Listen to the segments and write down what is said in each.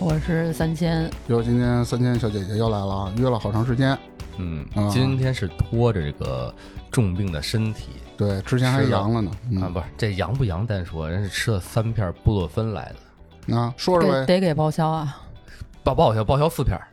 我是三千，哟，今天三千小姐姐又来了啊，约了好长时间。嗯啊，今天是拖着这个重病的身体对，之前还阳了呢。嗯啊，不是这阳不阳单说，人是吃了三片布洛芬来的，啊，说说得呗。得给报销啊？报报销报销四片儿，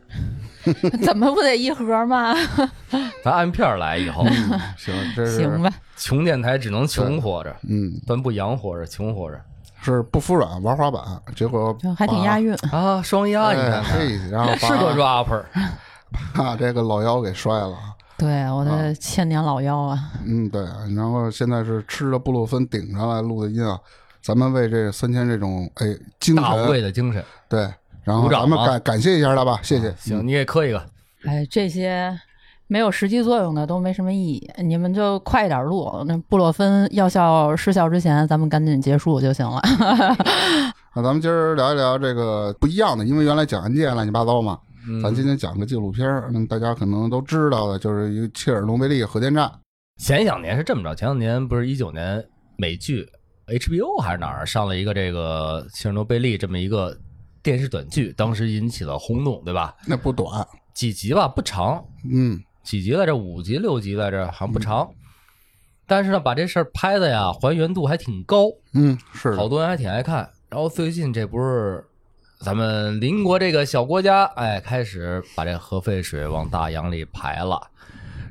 怎么不得一盒吗？咱按片儿来以后，嗯，行，这是行吧，穷电台只能穷活着，嗯，咱不洋活着，穷活着是不服软玩滑板，结果还挺押韵。啊，双压你哎看看，嘿，然后是个 rapper，把这个老腰给摔了。对，我的千年老妖啊，嗯，对，然后现在是吃着布洛芬顶上来录的音啊。咱们为这三千这种哎精大无畏，的精神。对，然后咱们啊感感谢一下他吧，谢谢。行，你给磕一个，哎，这些没有实际作用的都没什么意义，你们就快一点录。那布洛芬药效失效之前，咱们赶紧结束就行了。那咱们今儿聊一聊这个不一样的，因为原来讲案件乱七八糟嘛，嗯咱今天讲个纪录片儿，嗯，大家可能都知道的，就是一个切尔诺贝利核电站。前两年是这么着，前两年不是一九年美剧 HBO 还是哪儿上了一个这个切尔诺贝利这么一个电视短剧，当时引起了轰动，对吧？那不短，几集吧，不长，嗯，几集来着？五集六集来着，好像不长。但是呢，把这事儿拍的呀，还原度还挺高，嗯，是好多人还挺爱看。然后最近这不是咱们邻国这个小国家，哎，开始把这核废水往大洋里排了，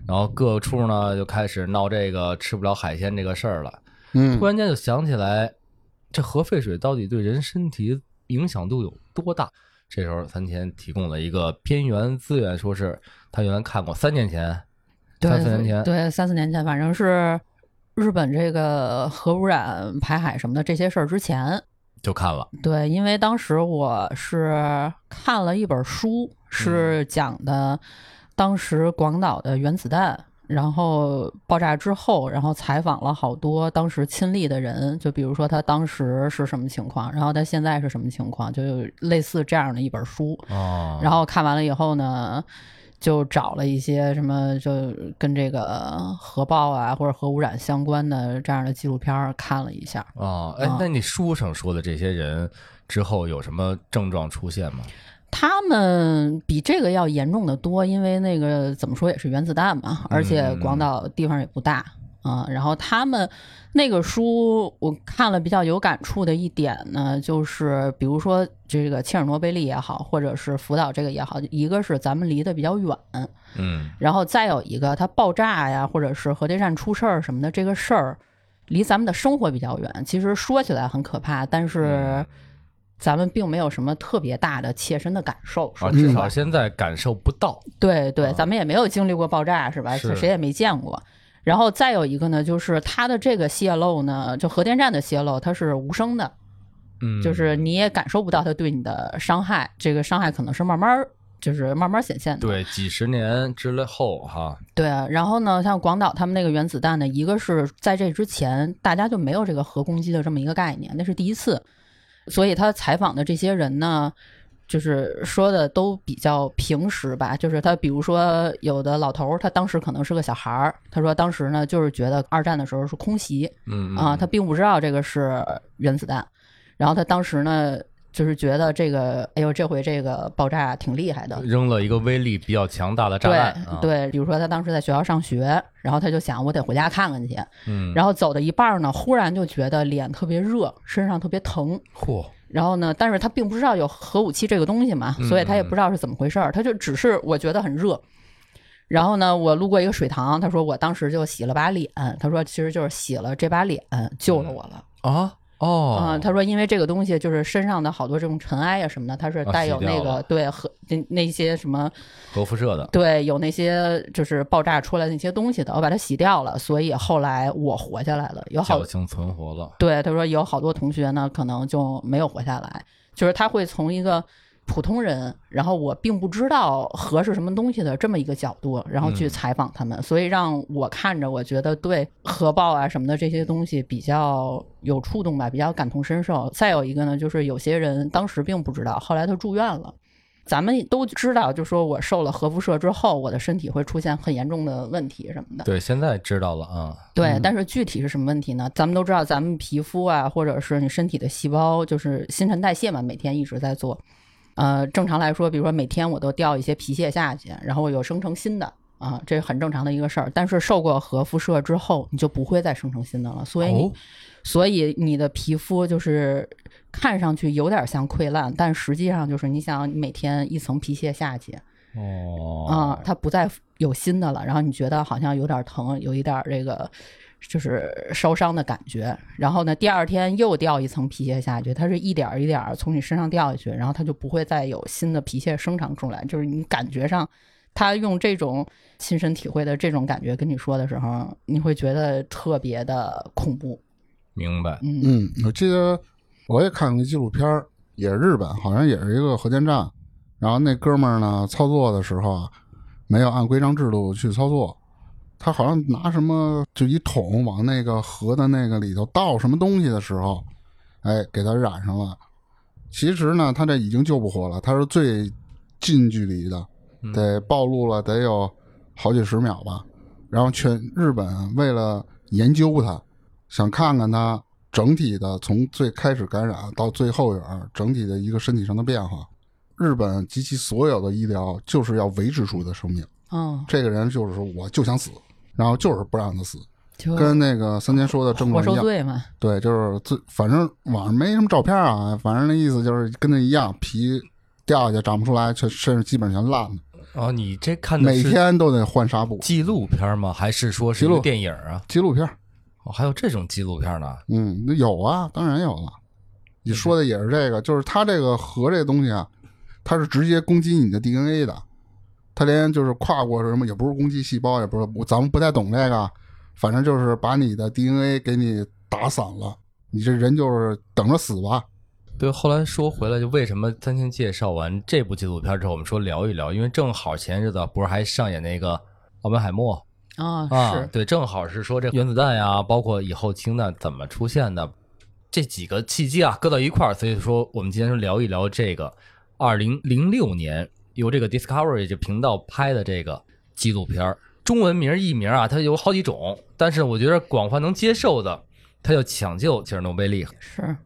然后各处呢就开始闹这个吃不了海鲜这个事儿了。嗯突然间就想起来，这核废水到底对人身体影响度有多大？这时候三千提供了一个边缘资源，说是他原来看过，三年前，对三四年前，对，三四年前，反正是日本这个核污染、排海什么的这些事儿之前，就看了，对，因为当时我是看了一本书，是讲的当时广岛的原子弹，然后爆炸之后，然后采访了好多当时亲历的人，就比如说他当时是什么情况，然后他现在是什么情况，就有类似这样的一本书。哦，然后看完了以后呢，就找了一些什么就跟这个核爆啊或者核污染相关的这样的纪录片儿看了一下。哦，哎啊，那你书上说的这些人之后有什么症状出现吗？他们比这个要严重的多，因为那个怎么说也是原子弹嘛，而且广岛地方也不大啊、然后他们那个书我看了比较有感触的一点呢，就是比如说这个切尔诺贝利也好，或者是福岛这个也好，一个是咱们离得比较远，嗯，然后再有一个它爆炸呀，或者是核电站出事儿什么的这个事儿，离咱们的生活比较远。其实说起来很可怕，但是咱们并没有什么特别大的切身的感受。啊，至少，现在感受不到。对对，啊咱们也没有经历过爆炸，是吧？是谁也没见过。然后再有一个呢，就是它的这个泄漏呢，就核电站的泄漏，它是无声的，嗯，就是你也感受不到它对你的伤害。这个伤害可能是慢慢儿，就是慢慢显现的。对几十年之后哈，对，然后呢，像广岛他们那个原子弹呢，一个是在这之前大家就没有这个核攻击的这么一个概念，那是第一次，所以他采访的这些人呢，就是说的都比较平实吧，就是他比如说有的老头儿，他当时可能是个小孩儿，他说当时呢就是觉得二战的时候是空袭嗯啊，他并不知道这个是原子弹，然后他当时呢就是觉得这个，哎呦，这回这个爆炸挺厉害的，扔了一个威力比较强大的炸弹，啊，对，比如说他当时在学校上学，然后他就想我得回家看看去，嗯，然后走到一半儿呢，忽然就觉得脸特别热，身上特别疼，嚯，然后呢，但是他并不知道有核武器这个东西嘛，所以他也不知道是怎么回事儿，他就只是我觉得很热。然后呢，我路过一个水塘，他说我当时就洗了把脸，他说其实就是洗了这把脸救了我了。啊，哦，啊、他说因为这个东西就是身上的好多这种尘埃呀什么的，它是啊带有那个、对核那那些什么核辐射的，对，有那些就是爆炸出来的那些东西的，我把它洗掉了，所以后来我活下来了。有好侥幸存活了。对他说有好多同学呢，可能就没有活下来，就是他会从一个普通人，然后我并不知道核是什么东西的这么一个角度，然后去嗯采访他们，所以让我看着，我觉得对核爆啊什么的这些东西比较有触动吧，比较感同身受。再有一个呢，就是有些人当时并不知道，后来他住院了。咱们都知道，就说我受了核辐射之后，我的身体会出现很严重的问题什么的。对，现在知道了啊。对，但是具体是什么问题呢？咱们都知道，咱们皮肤啊，或者是你身体的细胞，就是新陈代谢嘛，每天一直在做。呃，正常来说，比如说每天我都掉一些皮屑下去，然后我又生成新的啊，这是很正常的一个事儿。但是受过核辐射之后，你就不会再生成新的了，所以你、哦所以你的皮肤就是看上去有点像溃烂，但实际上就是你想每天一层皮屑下去，哦啊、它不再有新的了，然后你觉得好像有点疼，有一点这个就是烧伤的感觉，然后呢，第二天又掉一层皮屑下去，它是一点儿一点儿从你身上掉下去，然后它就不会再有新的皮屑生长出来，就是你感觉上。他用这种亲身体会的这种感觉跟你说的时候，你会觉得特别的恐怖。明白。嗯嗯，我记得我也看过纪录片儿，也是日本，好像也是一个核电站。然后那哥们儿呢，操作的时候啊，没有按规章制度去操作，他好像拿什么就一桶往那个河的那个里头倒什么东西的时候，哎，给他染上了。其实呢，他这已经救不活了，他是最近距离的，得暴露了得有好几十秒吧。然后全日本为了研究他，想看看他整体的从最开始感染到最后眼整体的一个身体上的变化。日本及其所有的医疗就是要维持住他的生命。嗯，这个人就是说我就想死，然后就是不让他死，跟那个三千说的症活状一样。受罪嘛。对，就是最反正网上没什么照片啊，反正那意思就是跟那一样，皮掉下去长不出来，全身上基本上全烂了，哦，你这看的每天都得换纱布。纪录片吗？还是说是纪录电影啊？纪录片，哦，还有这种纪录片呢？嗯，那有啊，当然有了。你说的也是这个，就是它这个核这东西啊，它是直接攻击你的 DNA 的，它连就是跨过什么也不是攻击细胞，也不是，我咱们不太懂这个，反正就是把你的 DNA 给你打散了，你这人就是等着死吧。对，后来说回来，就为什么三清介绍完这部纪录片之后，我们说聊一聊，因为正好前日子不是还上演那个奥本海默啊、啊，是，对，正好是说这原子弹呀，包括以后氢弹怎么出现的，这几个契机啊，搁到一块儿，所以说我们今天就聊一聊这个二零零六年由这个 Discovery 这频道拍的这个纪录片儿，中文名译名啊，它有好几种，但是我觉得广泛能接受的，它叫抢救切尔诺贝利，是，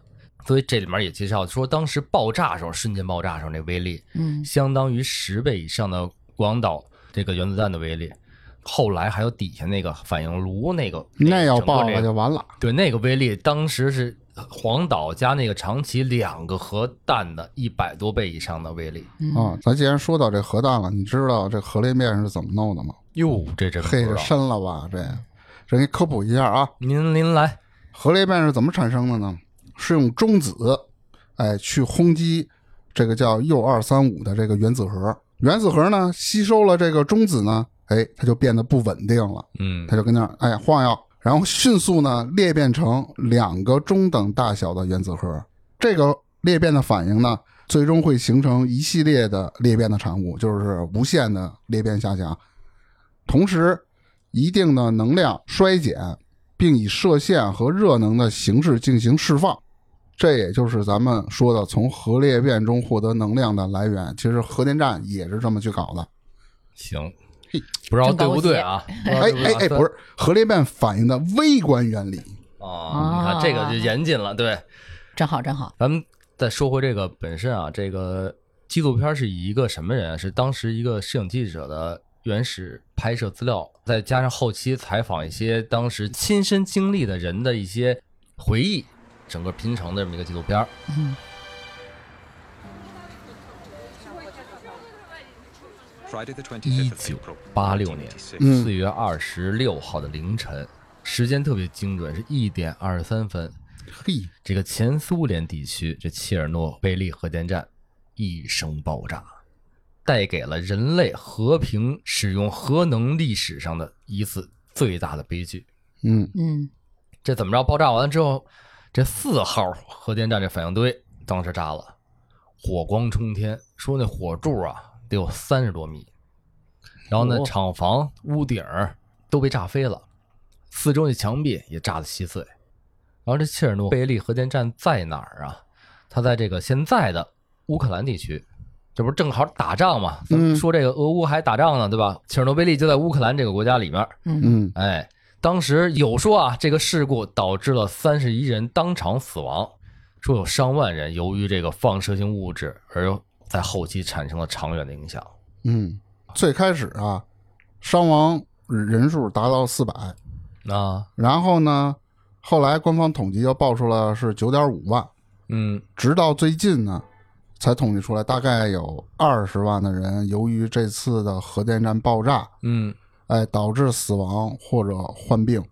所以这里面也介绍说，当时爆炸时候瞬间爆炸时候那威力，嗯相当于十倍以上的广岛这个原子弹的威力。后来还有底下那个反应炉那个，那要爆这个了就完了。对那个威力，当时是黄岛加那个长崎两个核弹的一百多倍以上的威力。嗯啊，咱既然说到这核弹了，你知道这核裂变是怎么弄的吗？哟，这真不嘿，这深了吧？这这给你科普一下啊。您您来，核裂变是怎么产生的呢？是用中子，哎，去轰击这个叫铀二三五的这个原子核。原子核呢，吸收了这个中子呢，哎，它就变得不稳定了，嗯它就跟那儿哎晃悠，然后迅速呢裂变成两个中等大小的原子核。这个裂变的反应呢，最终会形成一系列的裂变的产物，就是无限的裂变下降。同时，一定的能量衰减，并以射线和热能的形式进行释放。这也就是咱们说的从核裂变中获得能量的来源。其实核电站也是这么去搞的。行，不知道 对不对啊？哎哎哎，不是核裂变反应的微观原理。啊，你看这个就严谨了，对。真好真好。咱们再说回这个本身啊，这个纪录片是以一个什么人啊？是当时一个摄影记者的原始拍摄资料，再加上后期采访一些当时亲身经历的人的一些回忆，整个拼成的这么一个纪录片。嗯一九八六年 1986. 嗯四月二十六号的凌晨，时间特别精准，是一点二十三分。嘿，这个前苏联地区这切尔诺贝利核电站一声爆炸，带给了人类和平使用核能历史上的一次最大的悲剧。嗯嗯这怎么着？爆炸完了之后，这四号核电站这反应堆当时炸了，火光冲天，说那火柱啊得有三十多米，然后呢，哦厂房屋顶儿都被炸飞了，四周的墙壁也炸得稀碎。然后这切尔诺贝利核电站在哪儿啊？它在这个现在的乌克兰地区，这不是正好打仗嘛？咱们嗯说这个俄乌还打仗呢，对吧？切尔诺贝利就在乌克兰这个国家里面。嗯嗯哎，当时有说啊，这个事故导致了三十一人当场死亡，说有上万人由于这个放射性物质而在后期产生了长远的影响。嗯，最开始啊，伤亡人数达到四百，啊，然后呢，后来官方统计又报出了是九点五万，嗯直到最近呢，才统计出来大概有二十万的人由于这次的核电站爆炸，嗯，哎，导致死亡或者患病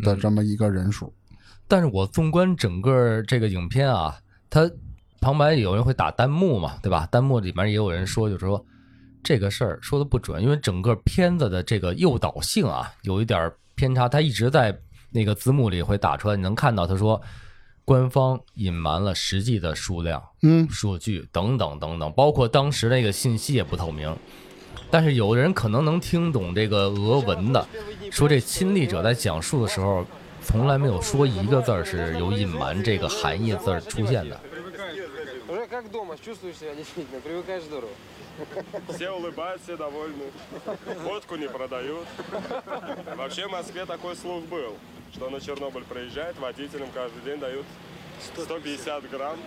的这么一个人数。但是我纵观整个这个影片啊，它旁白有人会打弹幕嘛，对吧？弹幕里面也有人说，就是说这个事儿说的不准，因为整个片子的这个诱导性啊有一点偏差，他一直在那个字幕里会打出来，你能看到他说官方隐瞒了实际的数量、嗯数据等等等等，包括当时那个信息也不透明。但是有的人可能能听懂这个俄文的，说这亲历者在讲述的时候，从来没有说一个字儿是有隐瞒这个含义字儿出现的。Как дома, чувствуешь себя действительно, привыкаешь здорово. Все улыбаются, все довольны. Водку не продают. Вообще в Москве такой слух был, что на Чернобыль приезжает, водителям каждый день дают 150 грамм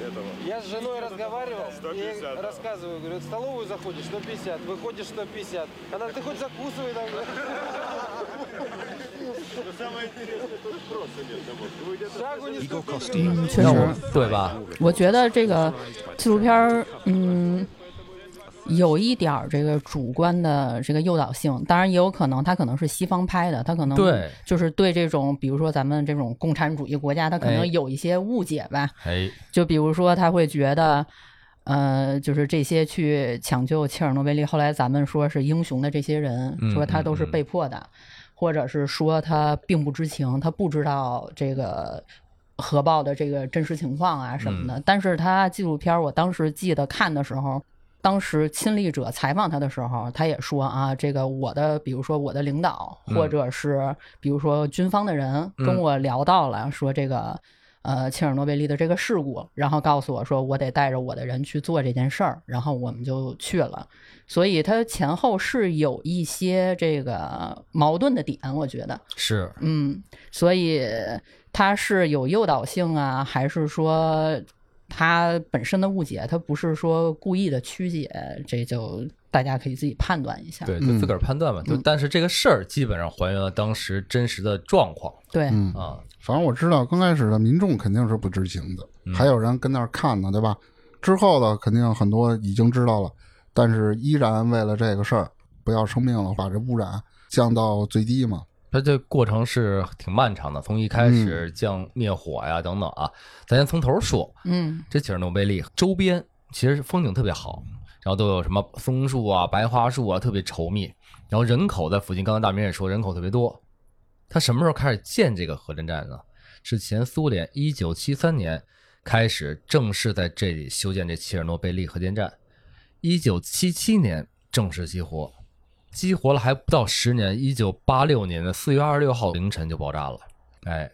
этого. Я с женой разговаривал, 150, и да. рассказываю, говорю, в столовую заходишь 150, выходишь 150. Она, ты хоть закусывай там. 嗯，确实，对吧？我觉得这个纪录片儿，嗯，有一点儿这个主观的这个诱导性。当然，也有可能他可能是西方拍的，他可能对就是对这种，比如说咱们这种共产主义国家，他可能有一些误解吧。哎，就比如说他会觉得，呃，就是这些去抢救切尔诺贝利，后来咱们说是英雄的这些人，说他都是被迫的。或者是说他并不知情，他不知道这个核爆的这个真实情况啊什么的。但是他纪录片儿，我当时记得看的时候，当时亲历者采访他的时候，他也说啊，这个我的，比如说我的领导，嗯或者是比如说军方的人跟我聊到了，说这个。呃，切尔诺贝利的这个事故，然后告诉我说，我得带着我的人去做这件事儿，然后我们就去了。所以它前后是有一些这个矛盾的点，我觉得，是嗯，所以它是有诱导性啊，还是说他本身的误解，他不是说故意的曲解，这就大家可以自己判断一下。对，就自个儿判断吧。就但是这个事儿基本上还原了当时真实的状况对，嗯，啊。反正我知道刚开始的民众肯定是不知情的，嗯还有人跟那儿看呢，对吧？之后的肯定很多已经知道了，但是依然为了这个事儿不要生命了，把这污染降到最低嘛。它这过程是挺漫长的，从一开始降灭火呀等等啊，咱先从头说。嗯这切尔诺贝利周边其实风景特别好，然后都有什么松树啊、白桦树啊，特别稠密。然后人口在附近，刚才大明也说人口特别多。他什么时候开始建这个核电站呢？是前苏联一九七三年开始正式在这里修建这切尔诺贝利核电站，一九七七年正式激活，激活了还不到十年，一九八六年的四月二十六号凌晨就爆炸了。哎，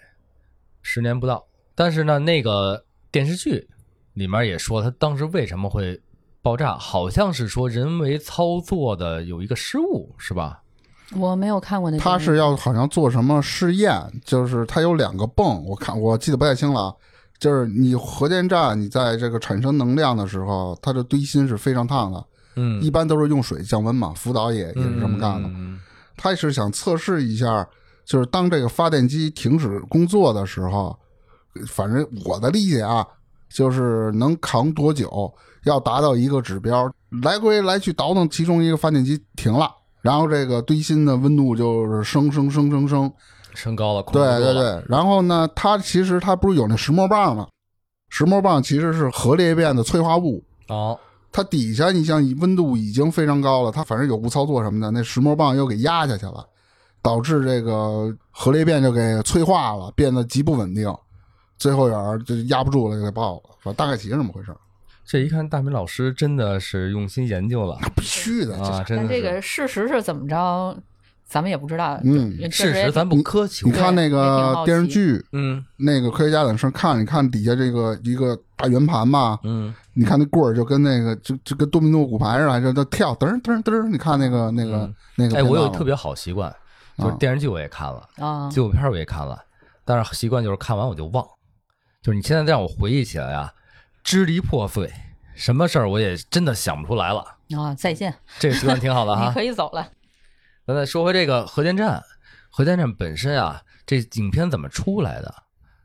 十年不到。但是呢，那个电视剧里面也说，他当时为什么会爆炸，好像是说人为操作的有一个失误，是吧？我没有看过那个。他是要好像做什么试验，就是他有两个泵，我看我记得不太清了啊。就是你核电站，你在这个产生能量的时候，它的堆芯是非常烫的，嗯，一般都是用水降温嘛。福岛也也是这么干的。嗯他是想测试一下，就是当这个发电机停止工作的时候，反正我的理解啊，就是能扛多久，要达到一个指标，来回来去倒腾其中一个发电机停了，然后这个堆芯的温度就是升升升升升，升高了，对对对，然后呢，它其实它不是有那石墨棒吗？石墨棒其实是核裂变的催化物，哦，它底下你像温度已经非常高了，它反正有误操作什么的，那石墨棒又给压下去了，导致这个核裂变就给催化了，变得极不稳定，最后眼儿就压不住了，就给爆了，反正大概其是这么回事儿。这一看，大明老师真的是用心研究了必须的，啊！真的这个事实是怎么着，咱们也不知道。嗯事实，咱不苛求你。看那个电视剧，嗯那个科学家在那上看，你看底下这个一个大圆盘吧，嗯，你看那棍儿就跟那个就就跟多米诺骨牌似的，就就跳噔噔噔，你看那个那个嗯那个哎，我有特别好习惯，就是啊电视剧我也看了，啊，纪录片我也看了，但是习惯就是看完我就忘。就是你现在让我回忆起来啊，支离破碎，什么事儿我也真的想不出来了。啊，再见，这个习惯挺好的哈 你。可以走了。咱再说回这个核电站，核电站本身啊，这影片怎么出来的？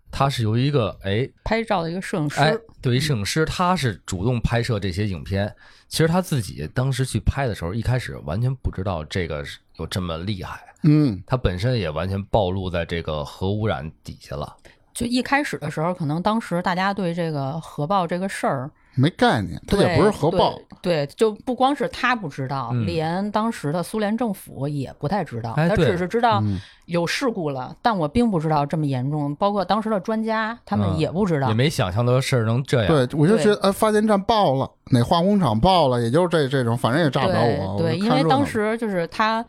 它是由一个哎拍照的一个摄影师，哎，对于摄影师，他是主动拍摄这些影片。其实他自己当时去拍的时候，一开始完全不知道这个有这么厉害，嗯，他本身也完全暴露在这个核污染底下了。就一开始的时候，可能当时大家对这个核爆这个事儿，没概念，它也不是核爆，对，对，就不光是他不知道，嗯连当时的苏联政府也不太知道，他只是知道嗯有事故了，但我并不知道这么严重，包括当时的专家他们嗯也不知道也。没想象到事儿能这样。对，我就觉得，呃，发电站爆了，哪化工厂爆了，也就是这这种，反正也炸不着对我。我对，因为当时就是他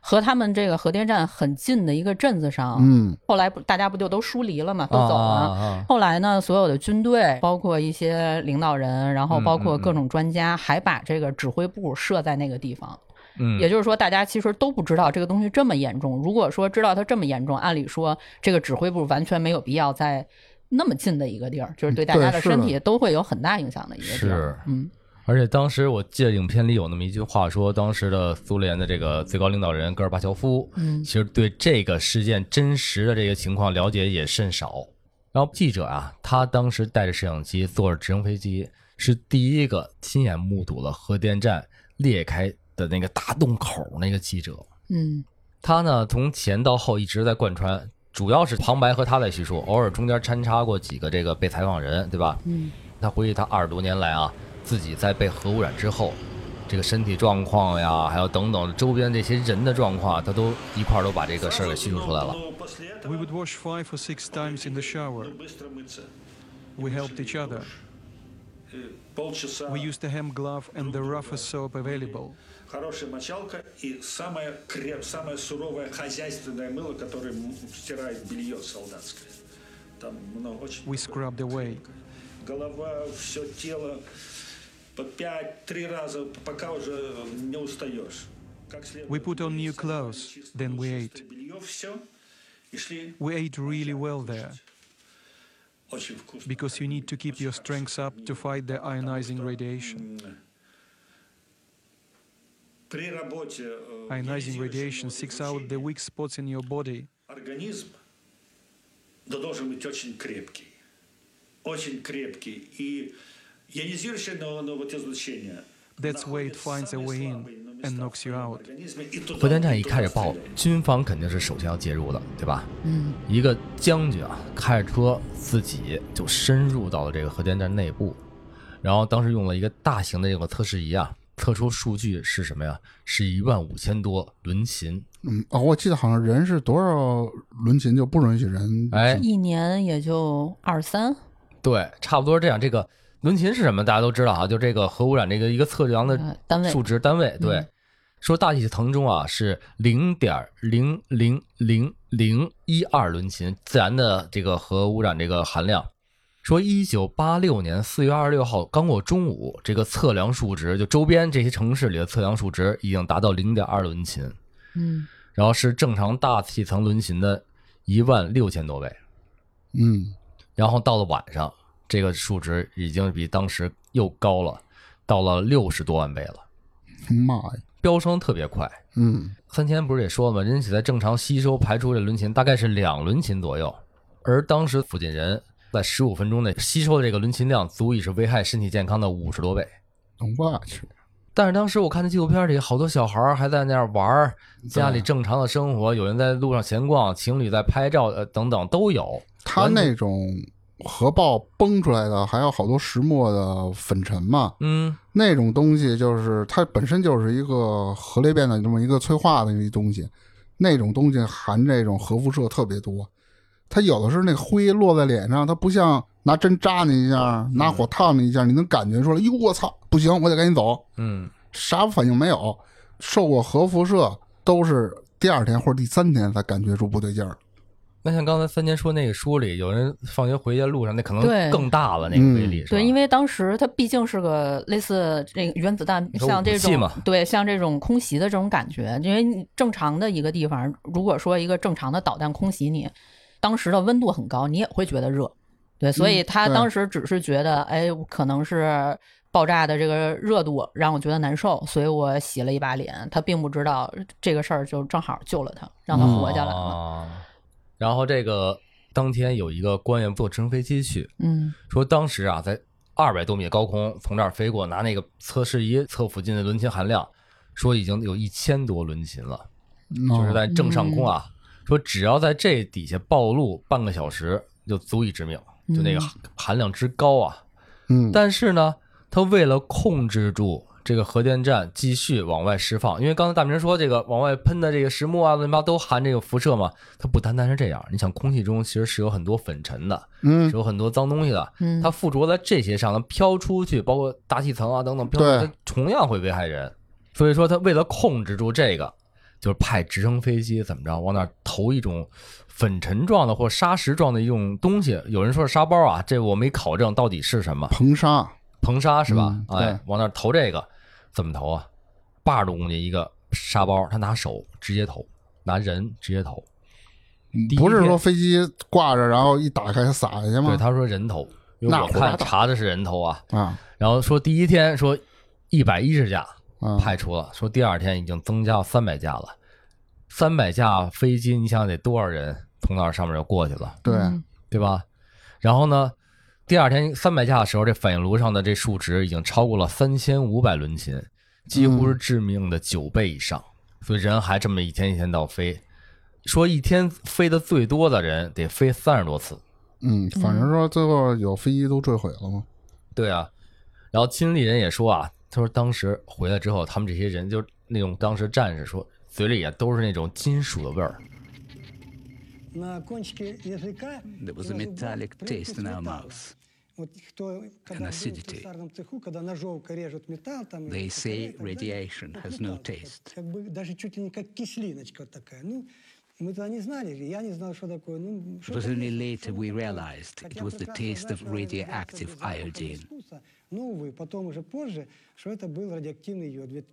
和他们这个核电站很近的一个镇子上，嗯后来不大家不就都疏离了嘛，都啊走了。啊啊后来呢，所有的军队，包括一些领导人，然后嗯包括嗯各种专家，还把这个指挥部设在那个地方。嗯，也就是说，大家其实都不知道这个东西这么严重。如果说知道它这么严重，按理说这个指挥部完全没有必要在那么近的一个地儿，就是对大家的身体都会有很大影响的一个地儿。是嗯，而且当时我记得影片里有那么一句话说，当时的苏联的这个最高领导人戈尔巴乔夫，嗯其实对这个事件真实的这个情况了解也甚少。然后记者啊，他当时带着摄像机，坐着直升飞机，是第一个亲眼目睹了核电站裂开的那个大洞口那个记者。嗯他呢从前到后一直在贯穿，主要是旁白和他在叙述，偶尔中间穿插过几个这个被采访人，对吧？嗯他回忆他二十多年来啊，自己在被核污染之后，这个身体状况呀，还有等等周边这些人的状况，他都一块儿都把这个事儿给叙述出来了。 We would wash five or six times in the shower. We helped each other. We used the hem glove and the roughest soap available. Хорошая мочалка и самое, креп, самое суровое хозяйственное мыло, которое м- стирает белье солдатское. Там много, очень We scrubbed away. голова, все тело по пять, три раза, пока уже не устаешь. Как следует We put on new помыть, clothes, чистое, then we чистое ate. белье, все. И шли. We ate really well there Очень вкусно. because you need to keep your strength up to fight the ionizing radiation. При работе э, Ionizing ионизирующего radiation seeks out the излучения weak spots in your body. организм 核电站一开始爆军方肯定是首先要介入的对吧？一个将军啊开着车自己就深入到了这个核电站内部然后当时用了一个大型的这个测试仪啊测出数据是什么呀？是一万五千多轮琴。嗯哦我记得好像人是多少轮琴就不允许人哎。一年也就二三。对差不多这样这个轮琴是什么？大家都知道啊，就这个核污染这个一个测量呃的单位数值单位。对，嗯说大气层中啊是零点零零零零一二伦琴自然的这个核污染这个含量。说一九八六年四月二十六号刚过中午，这个测量数值就周边这些城市里的测量数值已经达到零点二伦琴，嗯然后是正常大气层伦琴的一万六千多倍。嗯然后到了晚上，这个数值已经比当时又高了，到了六十多万倍了，妈呀，飙升特别快。嗯三千不是也说了吗？人体在正常吸收排出这伦琴大概是两伦琴左右，而当时附近人在十五分钟内吸收的这个伦琴量，足以是危害身体健康的五十多倍。我去，但是当时我看那纪录片里，好多小孩儿还在那儿玩，家里正常的生活，有人在路上闲逛，情侣在拍照，呃，等等都有。他那种核爆崩出来的还有好多石墨的粉尘嘛，嗯，那种东西就是它本身就是一个核裂变的这么一个催化的一东西，那种东西含这种核辐射特别多。它有的是那灰落在脸上，它不像拿针扎你一下，拿火烫你一下，你能感觉出来，哟，我操，不行，我得赶紧走，嗯，啥反应没有。受过核辐射都是第二天或者第三天才感觉出不对劲儿。那像刚才三年说那个书里，有人放学回家路上，那可能更大了，那个威力、对，因为当时它毕竟是个类似这个原子弹，像这种对像这种空袭的这种感觉，因为正常的一个地方，如果说一个正常的导弹空袭你，当时的温度很高，你也会觉得热。对，所以他当时只是觉得，哎，可能是爆炸的这个热度让我觉得难受，所以我洗了一把脸。他并不知道这个事儿就正好救了他，让他活下来了。哦然后这个当天有一个官员坐直升飞机去，嗯说当时啊，在二百多米的高空从这儿飞过，拿那个测试仪测附近的伦琴含量，说已经有一千多伦琴了，就是在正上空啊。说只要在这底下暴露半个小时，就足以致命，就那个含量之高啊。嗯，但是呢，他为了控制住这个核电站继续往外释放，因为刚才大明说这个往外喷的这个石墨啊，乱七八糟都含这个辐射嘛，它不单单是这样。你想，空气中其实是有很多粉尘的，嗯是有很多脏东西的，嗯，它附着在这些上，它飘出去，包括大气层啊等等，飘出去对它同样会危害人。所以说，它为了控制住这个，就是派直升飞机怎么着往那儿投一种粉尘状的或砂石状的一种东西，有人说是沙包啊，这我没考证到底是什么，硼砂，硼砂是吧？嗯哎对，往那儿投这个怎么投啊？八十多公斤一个沙包，他拿手直接投，拿人直接投。不是说飞机挂着，然后一打开它撒下去吗对，他说人头，因为我看查的是人头啊。啊然后说第一天说一百一十架啊，派出了，说第二天已经增加到三百架了。三百架飞机，你想得多少人从那儿上面就过去了，对，嗯对吧？然后呢，第二天三百架的时候，这反应炉上的这数值已经超过了三千五百伦琴，几乎是致命的九倍以上。所以人还这么一天一天到飞，说一天飞的最多的人得飞三十多次。嗯，反正说最后有飞机都坠毁了吗？对啊，然后经历人也说啊，他说当时回来之后，他们这些人就那种当时战士说嘴里也都是那种金属的味儿。Вот кто, когда был в acidity. слесарном цеху, когда ножовка режут металл, там They или say стреляют, тогда radiation как has металл, no как- taste. Как бы даже чуть ли не как кислиночка вот такая. Ну, мы тогда не знали, я не знал, что такое. Ну, It что was это only есть, later что we это такое. realized it Хотя was the прекрасно taste знаю, of что разбираться radioactive с запахом iodine. искусства, Но, увы, потом уже позже, что это был радиоактивный йод. Ведь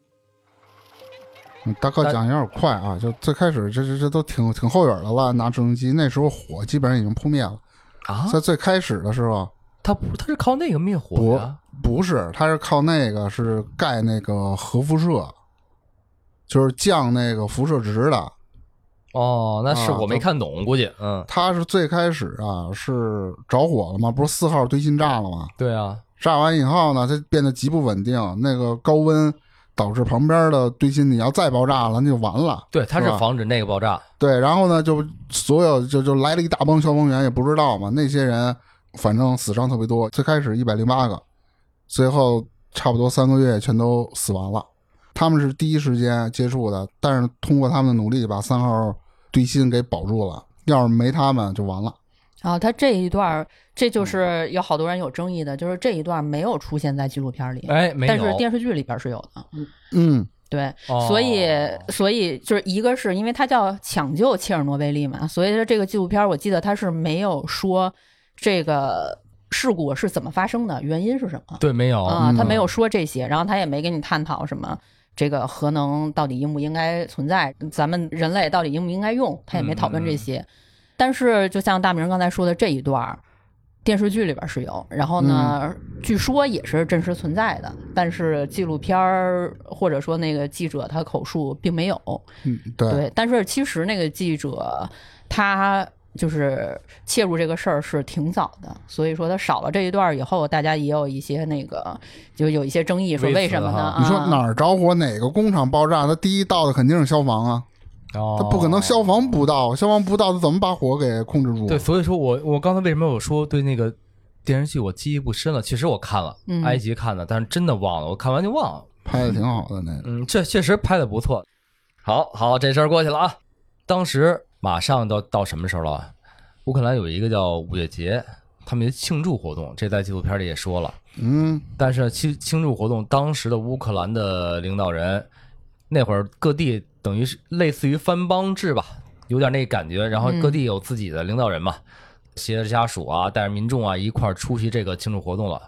嗯大哥讲有点快啊，就最开始这这这都挺挺后远的了，拿直升机那时候火基本上已经扑灭了。啊在最开始的时候， 他不，他是靠那个灭火不呀。不是，它是靠那个是盖那个核辐射，就是降那个辐射值的。哦，那是啊我没看懂，估计嗯，它是最开始啊是着火了嘛？不是四号堆芯炸了吗？对啊，炸完以后呢，它变得极不稳定，那个高温导致旁边的堆芯你要再爆炸了，那就完了。对，它是防止那个爆炸。对，然后呢，就所有就就来了一大帮消防员，也不知道嘛，那些人反正死伤特别多。最开始一百零八个，最后差不多三个月全都死完了。他们是第一时间接触的，但是通过他们的努力，把三号堆芯给保住了。要是没他们，就完了。然后他这一段儿，这就是有好多人有争议的，就是这一段没有出现在纪录片里，哎，没有。但是电视剧里边是有的。嗯，对，哦所以所以就是一个是因为它叫抢救切尔诺贝利嘛，所以说这个纪录片我记得它是没有说这个事故是怎么发生的，原因是什么对，没有。啊，嗯他没有说这些，然后他也没跟你探讨什么。这个核能到底应不应该存在？咱们人类到底应不应该用？他也没讨论这些。但是，就像大明刚才说的这一段儿，电视剧里边是有，然后呢，据说也是真实存在的，但是纪录片儿或者说那个记者他口述并没有。嗯，对，对，但是其实那个记者他就是切入这个事儿是挺早的，所以说他少了这一段以后，大家也有一些那个就有一些争议，说为什么呢？你说啊哪儿着火，哪个工厂爆炸，他第一到的肯定是消防啊，哦他不可能消防不到，消防不到，他怎么把火给控制住？对，所以说我我刚才为什么我说对那个电视剧我记忆不深了？其实我看了，嗯埃及看的，但是真的忘了，我看完就忘了。拍的挺好的那个。嗯，这确实拍的不错。好好，这事儿过去了啊。当时马上到到什么时候了？乌克兰有一个叫五月节，他们的庆祝活动，这在纪录片里也说了。嗯但是庆庆祝活动，当时的乌克兰的领导人，那会儿各地等于是类似于藩邦制吧，有点那感觉。然后各地有自己的领导人嘛，携着家属啊，带着民众啊一块儿出席这个庆祝活动了。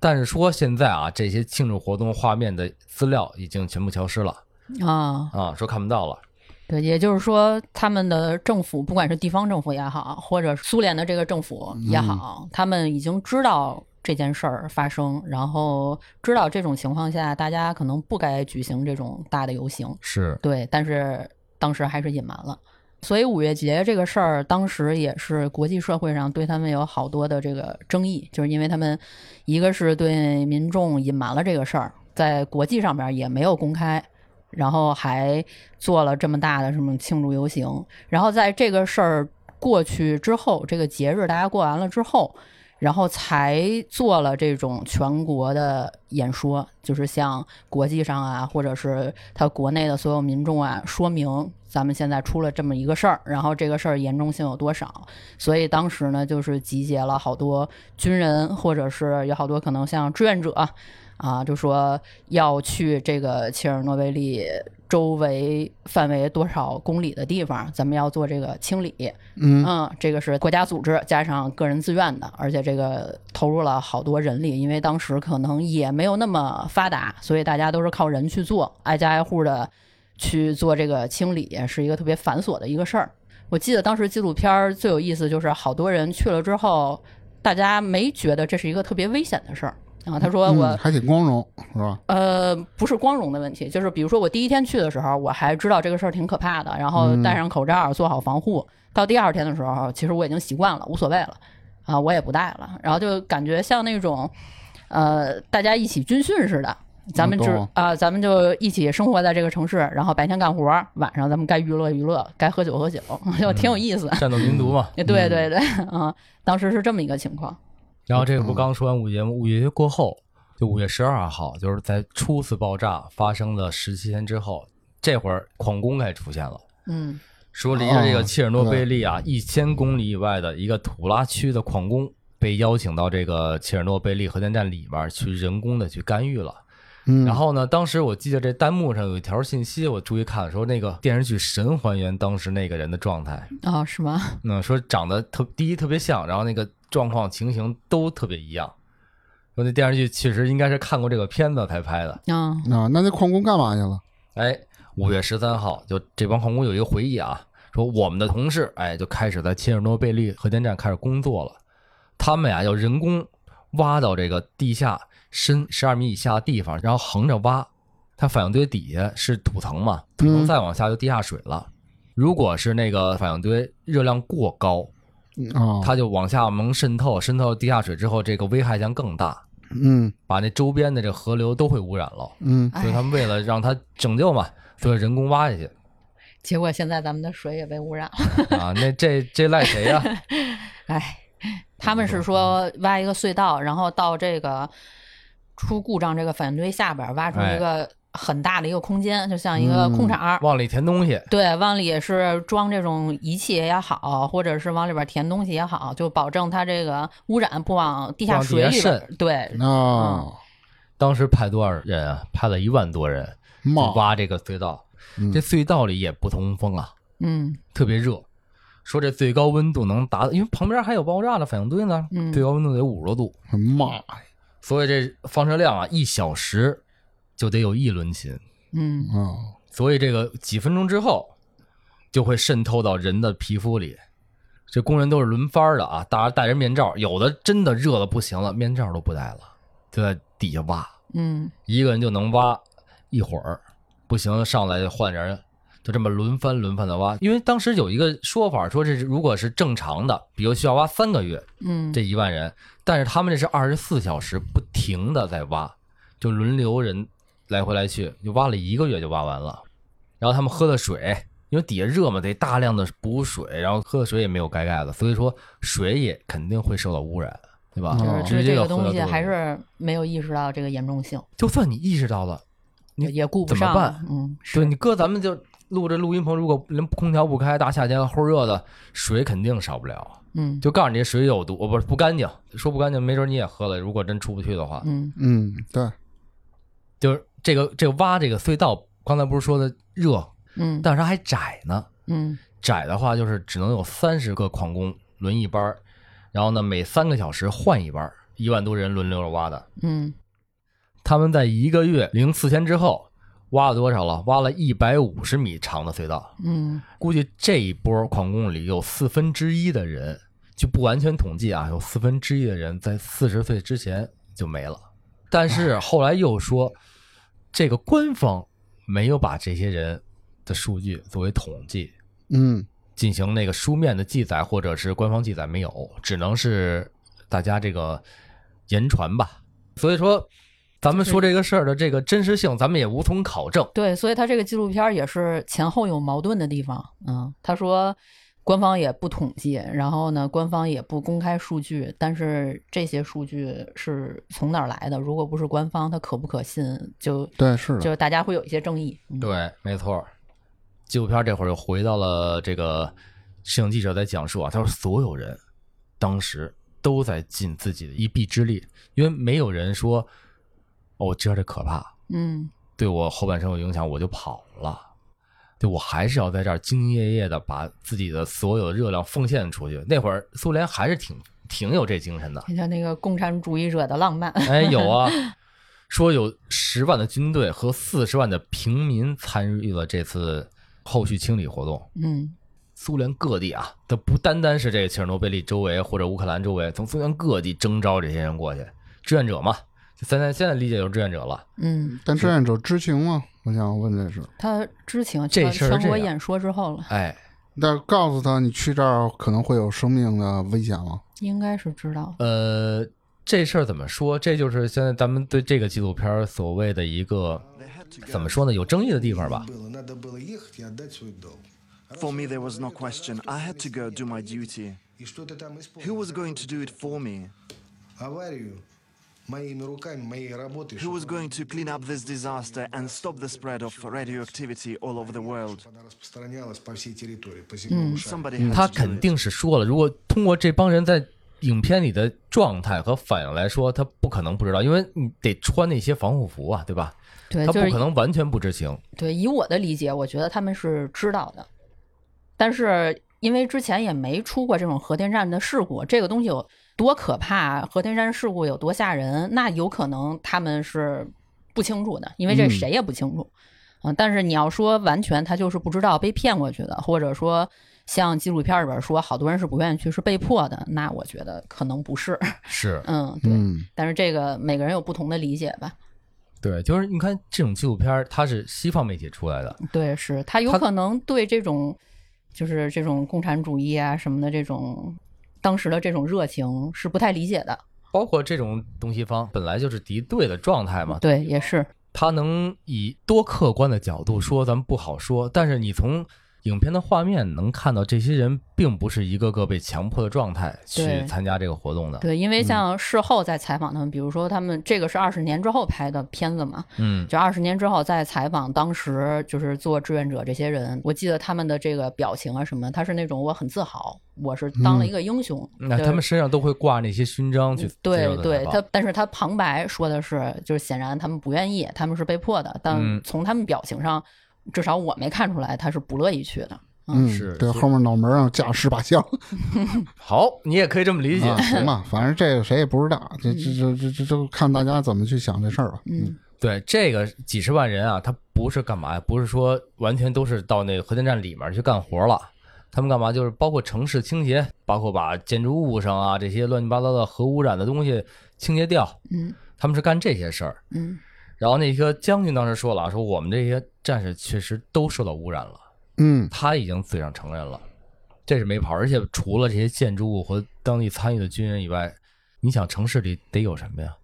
但是说现在啊，这些庆祝活动画面的资料已经全部消失了啊，啊，说看不到了。对，也就是说，他们的政府，不管是地方政府也好，或者苏联的这个政府也好，他们已经知道这件事儿发生，然后知道这种情况下，大家可能不该举行这种大的游行，是，对，但是当时还是隐瞒了。所以五月节这个事儿，当时也是国际社会上对他们有好多的这个争议，就是因为他们一个是对民众隐瞒了这个事儿，在国际上面也没有公开，然后还做了这么大的什么庆祝游行，然后在这个事儿过去之后，这个节日大家过完了之后，然后才做了这种全国的演说，就是向国际上啊，或者是他国内的所有民众啊，说明咱们现在出了这么一个事儿，然后这个事儿严重性有多少。所以当时呢，就是集结了好多军人，或者是有好多可能像志愿者啊，就说要去这个切尔诺贝利周围范围多少公里的地方，咱们要做这个清理。嗯嗯，这个是国家组织加上个人自愿的，而且这个投入了好多人力，因为当时可能也没有那么发达，所以大家都是靠人去做，挨家挨户的去做这个清理，是一个特别繁琐的一个事儿。我记得当时纪录片儿最有意思就是好多人去了之后，大家没觉得这是一个特别危险的事儿啊。他说我、嗯还挺光荣是吧？呃，不是光荣的问题，就是比如说我第一天去的时候，我还知道这个事儿挺可怕的，然后戴上口罩，做好防护。到第二天的时候，其实我已经习惯了，无所谓了，啊，我也不戴了，然后就感觉像那种，呃，大家一起军训似的。咱们只懂啊、咱们就一起生活在这个城市，然后白天干活，晚上咱们该娱乐娱乐，该喝酒喝酒，就挺有意思。战斗民族嘛。对对对，啊，当时是这么一个情况。然后这个不刚说完五一节吗？五一节过后，就五月十二号，就是在初次爆炸发生的十七天之后，这会儿矿工该出现了。嗯说离着这个切尔诺贝利啊一千公里以外的一个土拉区的矿工被邀请到这个切尔诺贝利核电站里边去人工的去干预了。嗯，然后呢，当时我记得这弹幕上有一条信息，我注意看说那个电视剧神还原当时那个人的状态，哦，是吗？嗯，说长得特第一特别像，然后那个状况情形都特别一样。说那电视剧确实应该是看过这个片子才拍的。啊啊，那那矿工干嘛去了？哎，五月十三号，就这帮矿工有一个回忆啊，说我们的同事哎就开始在切尔诺贝利核电站开始工作了，他们呀要人工挖到这个地下深十二米以下的地方，然后横着挖，它反应堆底下是土层嘛，土层再往下就地下水了。如果是那个反应堆热量过高，啊，它就往下能渗透，渗透地下水之后，这个危害将更大，嗯把那周边的这河流都会污染了。嗯所以他们为了让它拯救嘛，所以人工挖下去 结果现在咱们的水也被污染了。啊。那这 这赖谁呀、哎，他们是说挖一个隧道，然后到这个出故障这个反应堆下边挖出一个很大的一个空间，就像一个空场儿。往里填东西，对，往里是装这种仪器也好，或者是往里边填东西也好，就保证它这个污染不往地下水里渗。对，啊，当时派多少人啊？派了一万多人去，挖这个隧道。嗯这隧道里也不通风啊，嗯特别热。说这最高温度能达，因为旁边还有爆炸的反应堆呢，嗯最高温度得五十多度，妈呀，所以这放射量啊，一小时就得有一轮琴。嗯啊，所以这个几分钟之后就会渗透到人的皮肤里。这工人都是轮番的啊，大家戴着面罩，有的真的热的不行了，面罩都不戴了，就在底下挖，嗯一个人就能挖一会儿，不行上来就换人，就这么轮番轮番的挖。因为当时有一个说法说，这是如果是正常的，比如需要挖三个月，嗯，这一万人，但是他们这是二十四小时不停的在挖，就轮流人来回来去，就挖了一个月就挖完了。然后他们喝的水，因为底下热嘛，得大量的补水，然后喝的水也没有盖盖子，所以说水也肯定会受到污染，对吧？哦就是这个东西还是没有意识到这个严重性，就算你意识到了，你也顾不上。怎么办？嗯，对你搁咱们就录这录音棚，如果连空调不开，大夏天齁热的，水肯定少不了。嗯就告诉你水有毒，哦不是不干净，说不干净，没准你也喝了。如果真出不去的话，嗯嗯，对，就是这个这个挖这个隧道，刚才不是说的热，嗯但是它还窄呢。嗯窄的话就是只能有三十个矿工轮一班儿，然后呢每三个小时换一班儿，一万多人轮流着挖的。嗯他们在一个月零四天之后挖了多少了？挖了一百五十米长的隧道。嗯估计这一波矿工里有四分之一的人，就不完全统计啊，有四分之一的人在四十岁之前就没了。但是后来又说，这个官方没有把这些人的数据作为统计嗯进行那个书面的记载，或者是官方记载没有，只能是大家这个言传吧。所以说，咱们说这个事儿的这个真实性，咱们也无从考证。对，所以他这个纪录片儿也是前后有矛盾的地方。嗯，他说官方也不统计，然后呢，官方也不公开数据，但是这些数据是从哪儿来的？如果不是官方，它可不可信？就对，是的，就大家会有一些争议。嗯对，没错。纪录片这会儿又回到了这个摄影记者在讲述啊，他说所有人当时都在尽自己的一臂之力，因为没有人说哦，我知道这可怕，嗯对我后半生有影响，我就跑了。对我还是要在这儿兢兢业业的把自己的所有的热量奉献出去。那会儿苏联还是挺挺有这精神的，你像那个共产主义者的浪漫。哎，有啊，说有十万的军队和四十万的平民参与了这次后续清理活动。嗯苏联各地啊，它不单单是这个切尔诺贝利周围或者乌克兰周围，从苏联各地征召这些人过去，志愿者嘛，现在现在理解就是志愿者了。嗯，但志愿者知情吗？我想问这是，他知情，这全全事儿是这样国演说之后了，哎，但是告诉他你去这儿可能会有生命的危险吗？应该是知道。呃，这事儿怎么说？这就是现在咱们对这个纪录片儿所谓的一个怎么说呢？有争议的地方吧。For me, there was no question. I had to go do my duty. Who was going to do it for me? Who was going to clean up this disaster and stop the spread of radioactivity all over the world? 他肯定是说了，如果通过这帮人在影片里的状态和反应来说，他不可能不知道，因为你得穿那些防护服啊，对吧？对，他不可能完全不知情。对，以我的理解，我觉得他们是知道的，但是因为之前也没出过这种核电站的事故，这个东西有多可怕，核电站事故有多吓人，那有可能他们是不清楚的，因为这嗯谁也不清楚。嗯，但是你要说完全他就是不知道被骗过去的，或者说像纪录片里边说好多人是不愿意去是被迫的，那我觉得可能不是。是嗯，对。嗯但是这个每个人有不同的理解吧。对，就是你看这种纪录片儿，它是西方媒体出来的，对，是他有可能对这种就是这种共产主义啊什么的这种当时的这种热情是不太理解的。包括这种东西方本来就是敌对的状态嘛，对，也是。他能以多客观的角度说，咱们不好说。但是你从影片的画面能看到，这些人并不是一个个被强迫的状态去参加这个活动的。对，因为像事后再采访他们，比如说他们这个是二十年之后拍的片子嘛，嗯，就二十年之后再采访当时就是做志愿者这些人，我记得他们的这个表情啊什么，他是那种我很自豪，我是当了一个英雄。对那他们身上都会挂那些勋章去对对他，但是他旁白说的是，就是显然他们不愿意，他们是被迫的，但嗯从他们表情上，至少我没看出来他是不乐意去的。嗯，是对后面脑门上架十把枪 好，你也可以这么理解。啊，行吧，反正这个谁也不知道，这这这这这就看大家怎么去想这事儿吧。嗯，对，这个几十万人啊，他不是干嘛呀？不是说完全都是到那个核电站里面去干活了。他们干嘛？就是包括城市清洁，包括把建筑物上啊这些乱七八糟的核污染的东西清洁掉。嗯他们是干这些事儿。嗯然后那个将军当时说了啊，说我们这些战士确实都受到污染了，嗯他已经嘴上承认了，这是没跑。而且除了这些建筑物和当地参与的军人以外，你想城市里得有什么呀？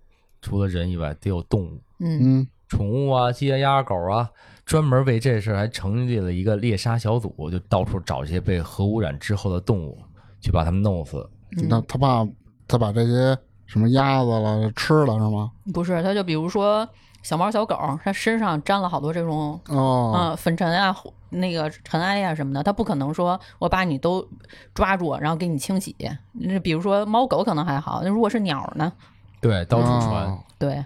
除了人以外，得有动物。嗯嗯宠物啊，鸡啊、鸭啊、狗啊，专门为这事还成立了一个猎杀小组，就到处找一些被核污染之后的动物，去把它们弄死。那他爸他把这些什么鸭子了吃了是吗？不是，他就比如说小猫小狗，它身上沾了好多这种哦，嗯粉尘啊、那个尘埃呀、什么的，它不可能说我把你都抓住，然后给你清洗。那比如说猫狗可能还好，那如果是鸟呢？对，到处传。哦对，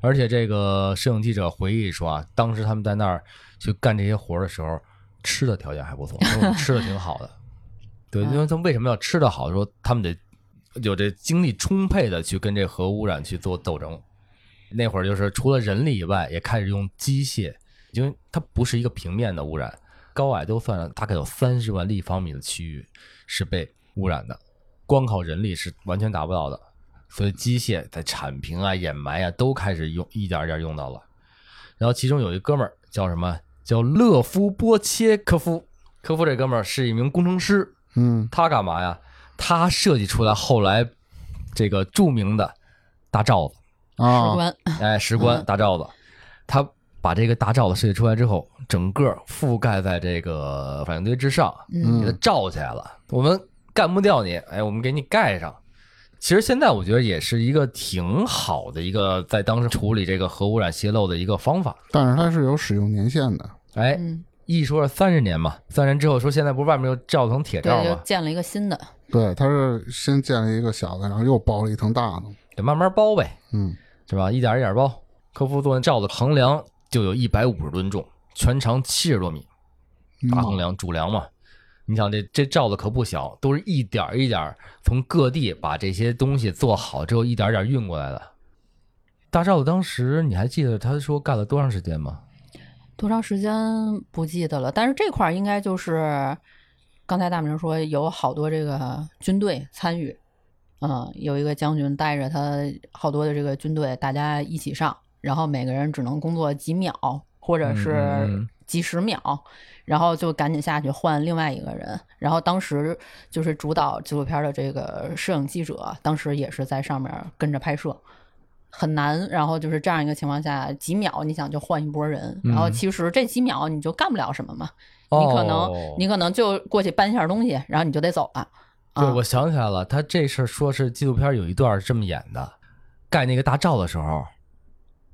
而且这个摄影记者回忆说啊，当时他们在那儿去干这些活儿的时候，吃的条件还不错，说吃的挺好的。对，因为他们为什么要吃的好？说他们得有这精力充沛的去跟这核污染去做斗争。那会儿就是除了人力以外，也开始用机械，因为它不是一个平面的污染，高矮都算了，大概有三十万立方米的区域是被污染的，光靠人力是完全达不到的。所以机械在铲平啊、掩埋啊都开始用，一点一点用到了。然后其中有一哥们儿叫什么？叫勒夫波切科夫。科夫这哥们儿是一名工程师，嗯他干嘛呀？他设计出来后来这个著名的大罩子，士啊，官，哎，石棺嗯大罩子。他把这个大罩子设计出来之后，整个覆盖在这个反应堆之上，嗯给它罩起来了。我们干不掉你，哎，我们给你盖上。其实现在我觉得也是一个挺好的一个在当时处理这个核污染泄漏的一个方法。但是它是有使用年限的，哎，嗯，一说是三十年嘛，三十年之后说现在不是外面又罩层铁罩对，就吗？建了一个新的。对，它是先建了一个小的，然后又包了一层大的，得慢慢包呗，嗯是吧？一点一点包。科夫做那罩子横梁就有一百五十吨重，全长七十多米，大横梁主梁嘛。你想这这罩子可不小，都是一点儿一点儿从各地把这些东西做好之后，一点点儿运过来的。大罩子当时你还记得他说干了多长时间吗？多长时间不记得了，但是这块儿应该就是刚才大明说有好多这个军队参与，嗯，有一个将军带着他好多的这个军队，大家一起上，然后每个人只能工作几秒或者是嗯几十秒，然后就赶紧下去换另外一个人。然后当时就是主导纪录片的这个摄影记者，当时也是在上面跟着拍摄。很难，然后就是这样一个情况下，几秒你想就换一波人，然后嗯其实这几秒你就干不了什么嘛，你可能哦你可能就过去搬一下东西，然后你就得走了。对，啊我想起来了，他这事儿说是纪录片有一段这么演的：盖那个大罩的时候，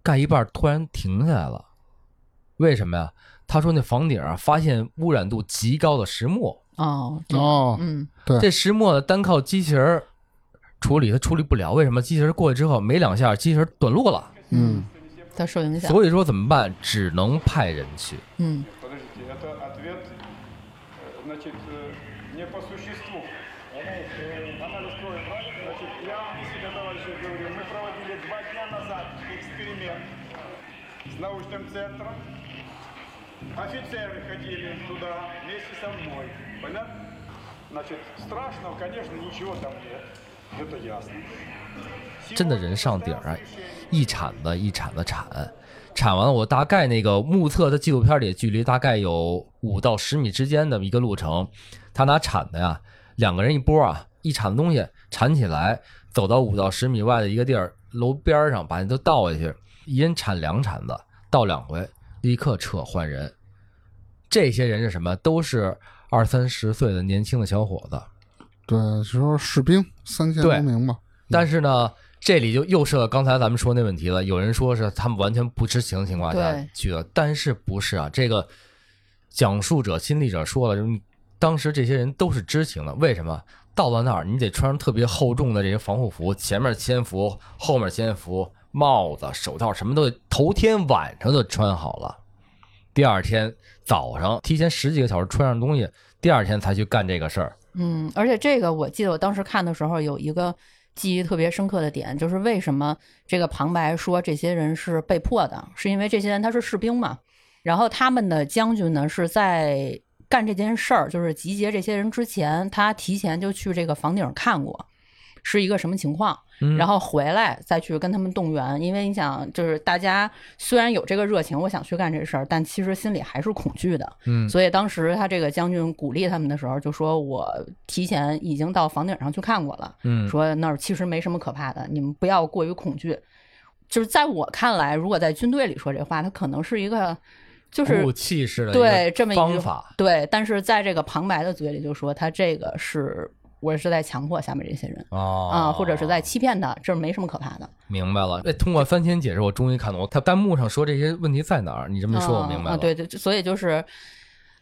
盖一半突然停下来了，为什么呀？他说那房顶啊发现污染度极高的石墨，哦哦嗯对这石墨呢单靠机器人处理，它处理不了。为什么？机器人过去之后没两下，机器人短路了，嗯它受影响。所以说怎么办？只能派人去。嗯 с научным центром. Офицеры ходили туда вместе со мной. Понятно? Значит, страшного, конечно, ничего там нет. Это ясно. 真的人上顶儿啊，一铲子一铲子铲，铲完了我大概那个目测的纪录片里距离大概有五到十米之间的一个路程，他拿铲子呀，两个人一波啊，一铲东西铲起来，走到五到十米外的一个地儿楼边儿上，把那都倒下去，一人铲两铲子， 倒两回，立刻撤换人。这些人是什么？都是二三十岁的年轻的小伙子。对，就说士兵三千多名嘛，但是呢，这里就又涉到刚才咱们说那问题了。有人说是他们完全不知情的情况下对去的，但是不是啊？这个讲述者、亲历者说了，就是当时这些人都是知情的。为什么？到了那儿，你得穿上特别厚重的这些防护服，前面先服，后面先服，帽子、手套什么都得头天晚上就穿好了，第二天早上提前十几个小时穿上东西，第二天才去干这个事儿。嗯，而且这个我记得我当时看的时候有一个记忆特别深刻的点，就是为什么这个旁白说这些人是被迫的，是因为这些人他是士兵嘛，然后他们的将军呢是在干这件事儿，就是集结这些人之前，他提前就去这个房顶看过。是一个什么情况，嗯然后回来再去跟他们动员，因为你想，就是大家虽然有这个热情，我想去干这事儿，但其实心里还是恐惧的。嗯所以当时他这个将军鼓励他们的时候，就说我提前已经到房顶上去看过了，嗯说那儿其实没什么可怕的，你们不要过于恐惧。就是在我看来，如果在军队里说这话，他可能是一个就是气势的对这么一句方法。对，但是在这个旁白的嘴里就说他这个是我是在强迫下面这些人哦啊、或者是在欺骗他，这没什么可怕的。明白了。哎，通过番茄解释，我终于看懂他弹幕上说这些问题在哪儿。你这么一说，我明白了。对对，所以就是，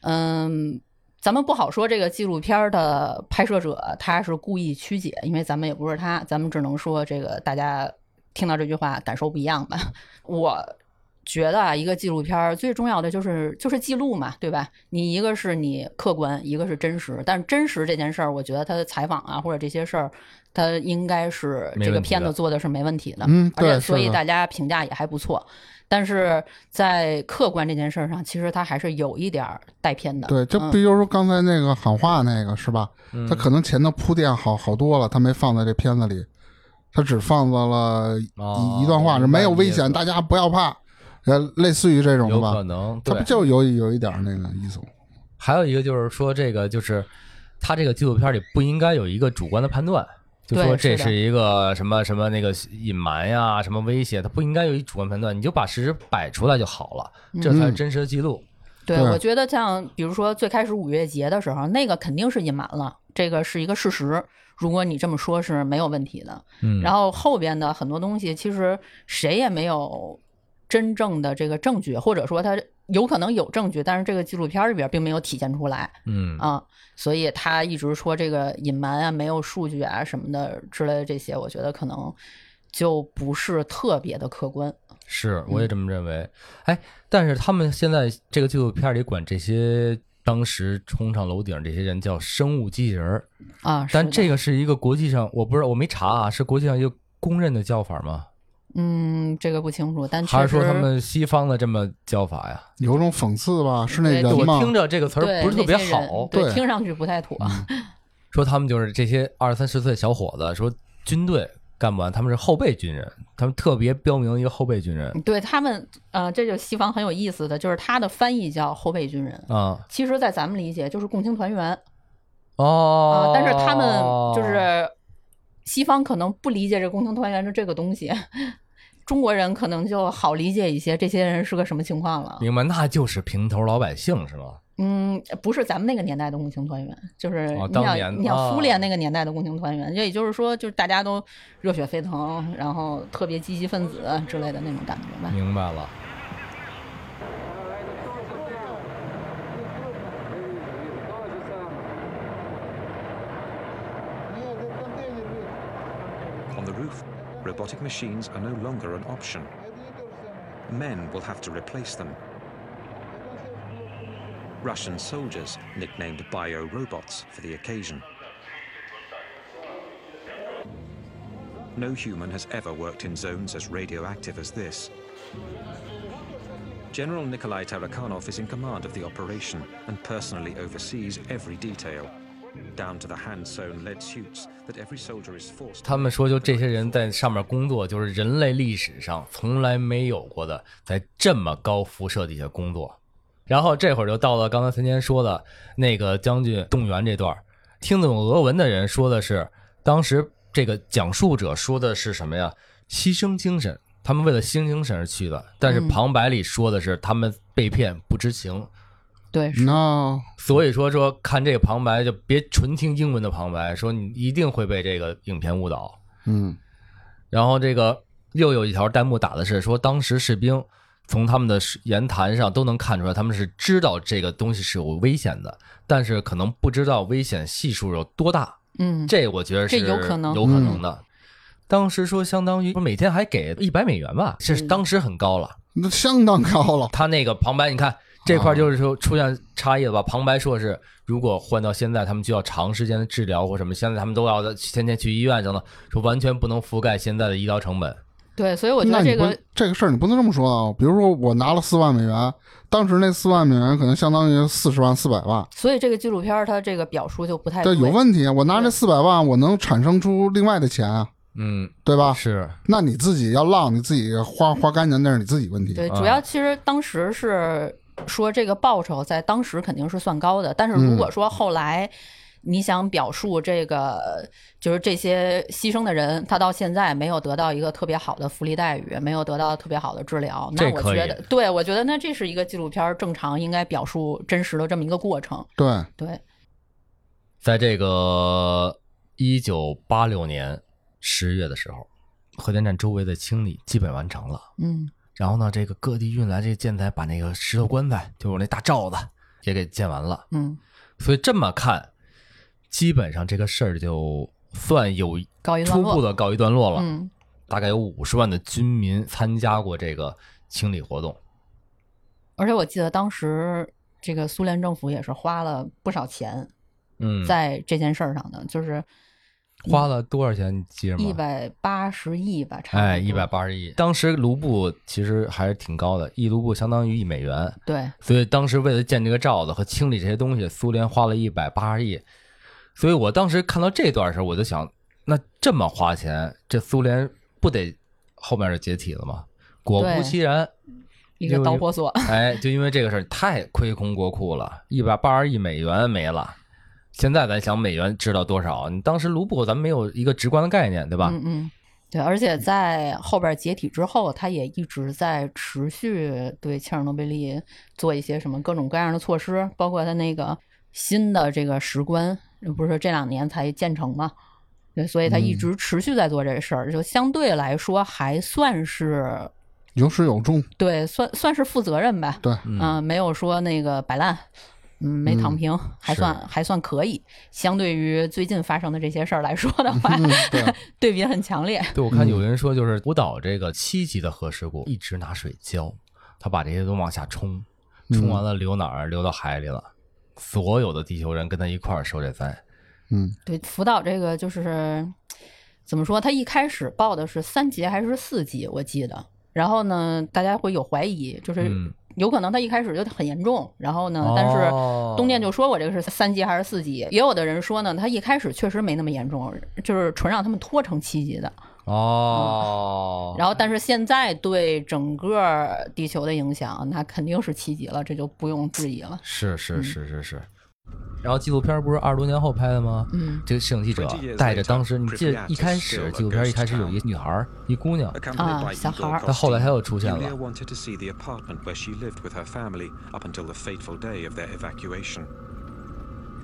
嗯，咱们不好说这个纪录片儿的拍摄者他是故意曲解，因为咱们也不是他，咱们只能说这个大家听到这句话感受不一样吧。我觉得啊，一个纪录片最重要的就是就是记录嘛，对吧？你一个是你客观，一个是真实，但是真实这件事儿，我觉得他的采访啊或者这些事儿，他应该是这个片子做的是没问题的，嗯而且对所以大家评价也还不错。但是在客观这件事儿上，其实他还是有一点带偏的。对，就嗯比如说刚才那个喊话那个是吧？嗯他可能前头铺垫好好多了，他没放在这片子里，他只放到了一、哦一段话，是没有危险，大家不要怕，呃，类似于这种的有吧？可能。对他不，就有有一点那个意思吗？还有一个就是说，这个就是他这个纪录片里不应该有一个主观的判断，就说对是的这是一个什么什么那个隐瞒呀，什么威胁，他不应该有一主观判断，你就把事实摆出来就好了，这才是真实的记录。对，对我觉得像比如说最开始五月节的时候，那个肯定是隐瞒了，这个是一个事实。如果你这么说，是没有问题的。嗯，然后后边的很多东西，其实谁也没有真正的这个证据，或者说他有可能有证据，但是这个纪录片里边并没有体现出来嗯啊，所以他一直说这个隐瞒啊、没有数据啊什么的之类的这些，我觉得可能就不是特别的客观。是，我也这么认为。哎，但是他们现在这个纪录片里管这些当时冲上楼顶这些人叫生物机器人儿，啊，但这个是一个国际上我不知道，我没查啊，是国际上一个公认的叫法吗？嗯，这个不清楚，但确实还是说他们西方的这么叫法呀？有种讽刺吧？是那对人吗？我听着这个词儿不是特别好，对，对听上去不太妥。说他们就是这些二三十岁小伙子，说军队干不完，他们是后备军人，他们特别标明一个后备军人对他们，呃，这就西方很有意思的，就是他的翻译叫后备军人，啊其实，在咱们理解就是共青团员哦啊，，但是他们就是西方可能不理解这共青团员的这个东西，中国人可能就好理解一些，这些人是个什么情况了。明白，那就是平头老百姓是吗？嗯，不是咱们那个年代的共青团员，就是哦你想、当年你想哦苏联那个年代的共青团员，就也就是说，就是大家都热血沸腾，然后特别积极分子之类的那种感觉吧。明白了。Robotic machines are no longer an option. Men will have to replace them. Russian soldiers nicknamed bio-robots for the occasion. No human has ever worked in zones as radioactive as this. General Nikolai Tarakanov is in command of the operation and personally oversees every detail, down to the hand-sewn lead suits that every soldier is forced 他们说，就这些人在上面工作，就是人类历史上从来没有过的，在这么高辐射底下工作。然后这会儿就到了刚才三千说的那个将军动员这段，听得懂俄文的人说的是，当时这个讲述者说的是什么呀？牺牲精神，他们为了牺牲精神而去的。但是嗯旁白里说的是他们被骗不知情，对，是那所以说说看这个旁白就别纯听英文的旁白，说你一定会被这个影片误导。嗯，然后这个又有一条弹幕打的是说，当时士兵从他们的言谈上都能看出来，他们是知道这个东西是有危险的，但是可能不知道危险系数有多大。嗯，这我觉得是有可能有可能的。当时说相当于每天还给一百美元吧，这是当时很高了。那相当高了。他那个旁白，你看这块就是说出现差异了吧？旁白说是，如果换到现在，他们就要长时间的治疗或什么，现在他们都要天天去医院等等，说完全不能覆盖现在的医疗成本。对，所以我觉得这个这个事儿你不能这么说啊。比如说我拿了四万美元，当时那四万美元可能相当于四十万、四百万，所以这个纪录片它这个表述就不太对有问题啊！我拿这四百万，我能产生出另外的钱啊，嗯，对吧？是，那你自己要浪，你自己花花干净，那是你自己问题。对，啊主要其实当时是说这个报酬在当时肯定是算高的，但是如果说后来你想表述这个，就是这些牺牲的人，他到现在没有得到一个特别好的福利待遇，没有得到特别好的治疗，那这可以我觉得，对我觉得那这是一个纪录片正常应该表述真实的这么一个过程。对，对，在这个一九八六年十月的时候，核电站周围的清理基本完成了。嗯然后呢，这个各地运来这个建材，把那个石头棺材，就是那大罩子也给建完了。嗯，所以这么看，基本上这个事儿就算有告一段落初步的告一段落了。嗯大概有五十万的军民参加过这个清理活动。而且我记得当时这个苏联政府也是花了不少钱嗯，在这件事儿上的，就是花了多少钱？你记着吗？一百八十亿吧，差不多。哎，一百八十亿。当时卢布其实还是挺高的，一卢布相当于一美元。对，所以当时为了建这个罩子和清理这些东西，苏联花了一百八十亿。所以我当时看到这段的时候，我就想，那这么花钱，这苏联不得后面就解体了吗？果不其然，一个导火索。哎，就因为这个事儿太亏空国库了，一百八十亿美元没了。现在咱想美元知道多少？你当时卢布咱们没有一个直观的概念，对吧？嗯嗯，对，而且在后边解体之后，他也一直在持续对切尔诺贝利做一些什么各种各样的措施，包括他那个新的这个石棺，不是这两年才建成嘛？对，所以他一直持续在做这事儿，就相对来说还算是有始有终。对，算算是负责任吧。对，嗯、没有说那个摆烂，嗯，没躺平，还算还算可以。相对于最近发生的这些事儿来说的话，对 对比很强烈。对，我看有人说，就是福岛这个七级的核事故，一直拿水浇，他把这些都往下冲，冲完了流哪儿？流到海里了。所有的地球人跟他一块儿受这灾。嗯，对，福岛这个就是怎么说？他一开始报的是三级还是四级？我记得。然后呢，大家会有怀疑，就是嗯有可能他一开始就很严重，然后呢，但是哦东电就说我这个是三级还是四级，也有的人说呢，他一开始确实没那么严重，就是纯让他们拖成七级的。哦，然后，但是现在对整个地球的影响，那肯定是七级了，这就不用质疑了。是是是是是。然后纪录片不是二十多年后拍的吗？嗯，这个摄影记者带着当时，你记得一开始纪录片一开始有一女孩，一姑娘 by 小孩儿 Igor 她后来她又出现了.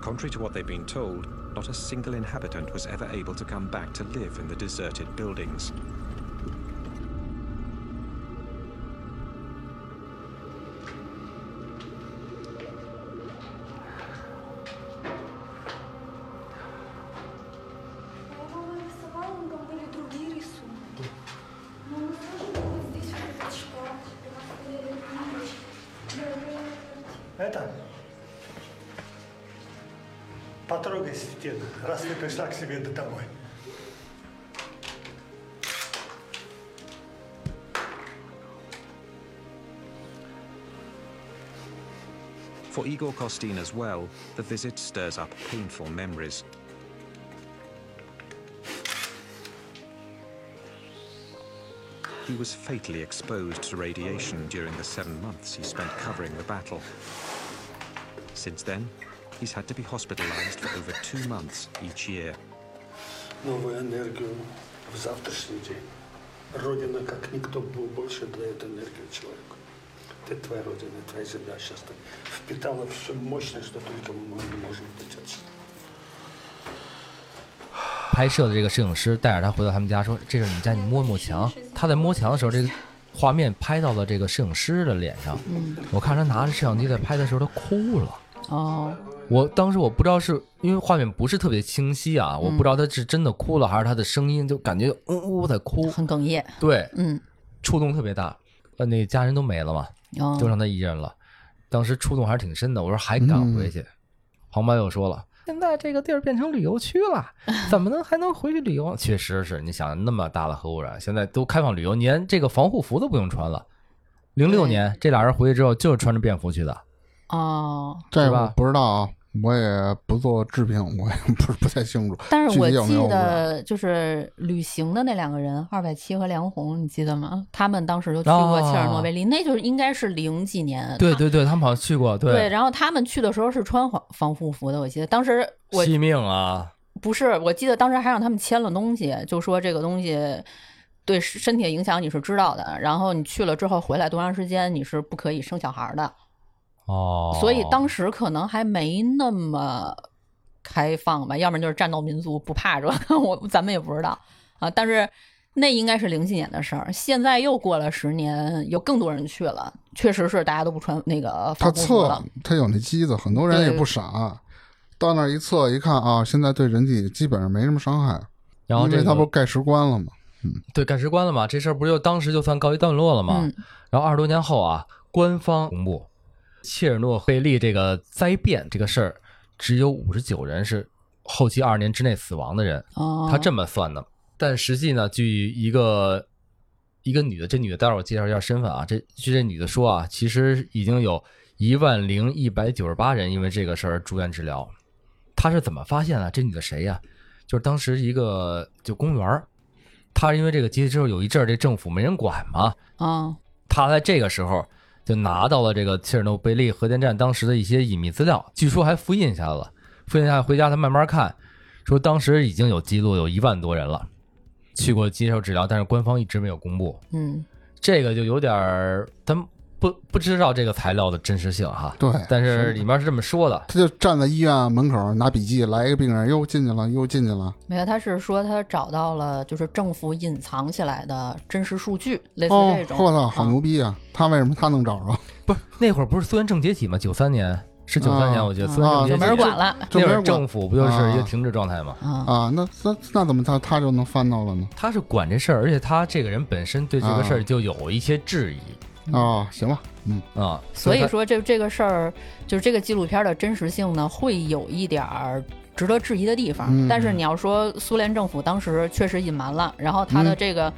Contrary to what they've been told, not a single inhabitant was ever able to come back to live in the deserted buildings. For Igor Kostin as well, the visit stirs up painful memories. He was fatally exposed to radiation during the seven months he spent covering the battle. Since then, he's had to be hospitalized for over two months each year. Новую энергию в завтрашний день. Родина, как никто был больше, дает энергию человеку. Это твоя родина, твоя земля сейчас так впитала всю мощность, что только мы можем дать отсюда. 拍摄的这个摄影师带着他回到他们家，说：“这是你家，你摸摸墙。”他在摸墙的时候，这个画面拍到了这个摄影师的脸上。嗯，我看他拿着摄像机在拍的时候，他哭了。哦，我当时我不知道是因为画面不是特别清晰啊，我不知道他是真的哭了，还是他的声音就感觉呜呜在哭，很哽咽。对，嗯，触动特别大。呃，那家人都没了嘛， 哦就剩他一人了。当时触动还是挺深的。我说还敢回去？黄班又说了，现在这个地儿变成旅游区了，怎么能还能回去旅游？确实是，你想那么大的核污染，现在都开放旅游，连这个防护服都不用穿了。零六年这俩人回去之后，就是穿着便服去的。哦，这我是吧不知道啊，我也不做治病，我也不是不太清楚。但是我记得就是旅行的那两个人，二百七和梁红，你记得吗？他们当时就去过切尔诺贝利，那就是应该是零几年。对对对，他们好像去过，对，然后他们去的时候是穿防防护服的，我记得当时我惜命啊！不是，我记得当时还让他们签了东西，就说这个东西对身体的影响你是知道的，然后你去了之后回来多长时间你是不可以生小孩的。哦，所以当时可能还没那么开放吧，要不然就是战斗民族不怕这个，我咱们也不知道啊。但是那应该是零几年的事儿，现在又过了十年，有更多人去了，确实是大家都不穿那个他测防护服了。，他有那机子，很多人也不傻，到那儿一测一看啊，现在对人体基本上没什么伤害，然后这个他不是盖石棺了吗？对盖石棺了嘛，这事儿不就当时就算告一段落了吗？嗯然后二十多年后啊，官方公布切尔诺贝利这个灾变这个事儿，只有五十九人是后期二十年之内死亡的人，哦，他这么算的。但实际呢，据一个一个女的，这女的待会儿我介绍一下身份啊。这据这女的说啊，其实已经有一万零一百九十八人因为这个事儿住院治疗。她是怎么发现的？这女的谁呀、就是当时一个就公园儿，她因为这个集体之后有一阵儿这政府没人管嘛，啊，他在这个时候就拿到了这个切尔诺贝利核电站当时的一些隐秘资料，据说还复印下来了。复印下来回家他慢慢看，说当时已经有记录，有一万多人了去过接受治疗，但是官方一直没有公布。嗯这个就有点儿，咱不不知道这个材料的真实性哈。对但是里面是这么说的，他就站在医院门口拿笔记，来一个病人，又进去了，又进去了。没有，他是说他找到了就是政府隐藏起来的真实数据，类似哦这，种。我操，好啊牛逼啊！他为什么他能找着？不是那会儿不是苏联正解体吗？九三年是九三年，啊我觉得苏联正解体就没人管了。那会儿政府不就是一个啊停滞状态吗？啊，啊？那那那怎么他他就能翻到了呢？他是管这事儿，而且他这个人本身对这个事儿就有一些质疑啊，行吧，嗯，啊，所以说这这个事儿，就是这个纪录片的真实性呢，会有一点儿值得质疑的地方。嗯但是你要说苏联政府当时确实隐瞒了，然后他的嗯这个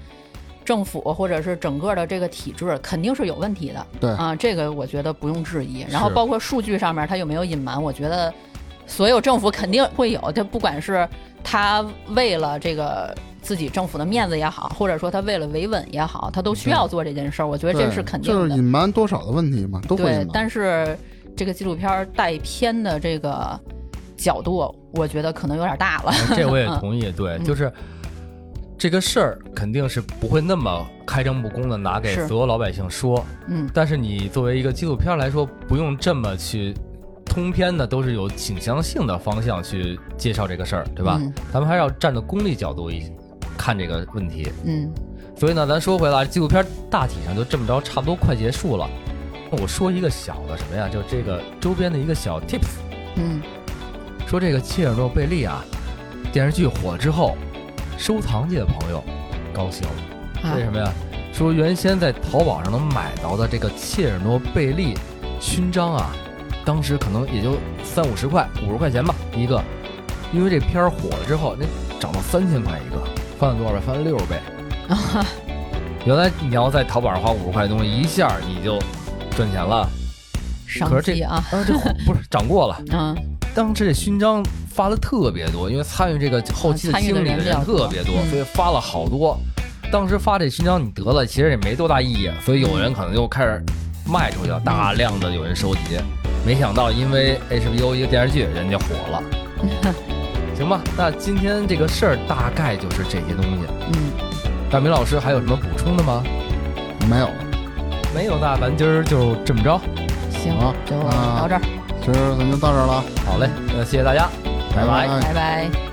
政府或者是整个的这个体制肯定是有问题的。对啊，这个我觉得不用质疑。然后包括数据上面他有没有隐瞒，我觉得所有政府肯定会有。他不管是他为了这个。自己政府的面子也好，或者说他为了维稳也好，他都需要做这件事儿。我觉得这是肯定的。就是隐瞒多少的问题嘛，都会隐对，。但是这个纪录片带偏的这个角度，我觉得可能有点大了。这我也嗯同意，对，嗯就是这个事儿肯定是不会那么开诚布公的拿给所有老百姓说，嗯，但是你作为一个纪录片来说，不用这么去通篇的都是有倾向性的方向去介绍这个事儿，对吧？嗯咱们还是要站在功利角度一看这个问题。嗯所以呢，咱说回来，纪录片大体上就这么着，差不多快结束了。我说一个小的什么呀？就这个周边的一个小 tips，嗯说这个切尔诺贝利啊，电视剧火之后，收藏界的朋友高兴为什么呀？说原先在淘宝上能买到的这个切尔诺贝利勋章啊，当时可能也就三五十块、五十块钱吧一个，因为这片儿火了之后，那涨到三千块一个，翻了多少倍？翻了六十倍。原来你要在淘宝上花五十块的东西，一下你就赚钱了。商可是这机啊，啊，这不是涨过了。嗯当时这勋章发的特别多，因为参与这个后期的清理的人特别多，嗯所以发了好多。当时发这勋章你得了，其实也没多大意义，所以有人可能就开始卖出去了，大量的有人收集。没想到因为 HBO 一个电视剧，人家火了。行吧，那今天这个事儿大概就是这些东西。嗯，大明老师还有什么补充的吗？没有，没有，那咱今儿就这么着。行好，就那到这儿，今儿咱就到这儿了，好嘞，那谢谢大家，拜拜拜拜拜。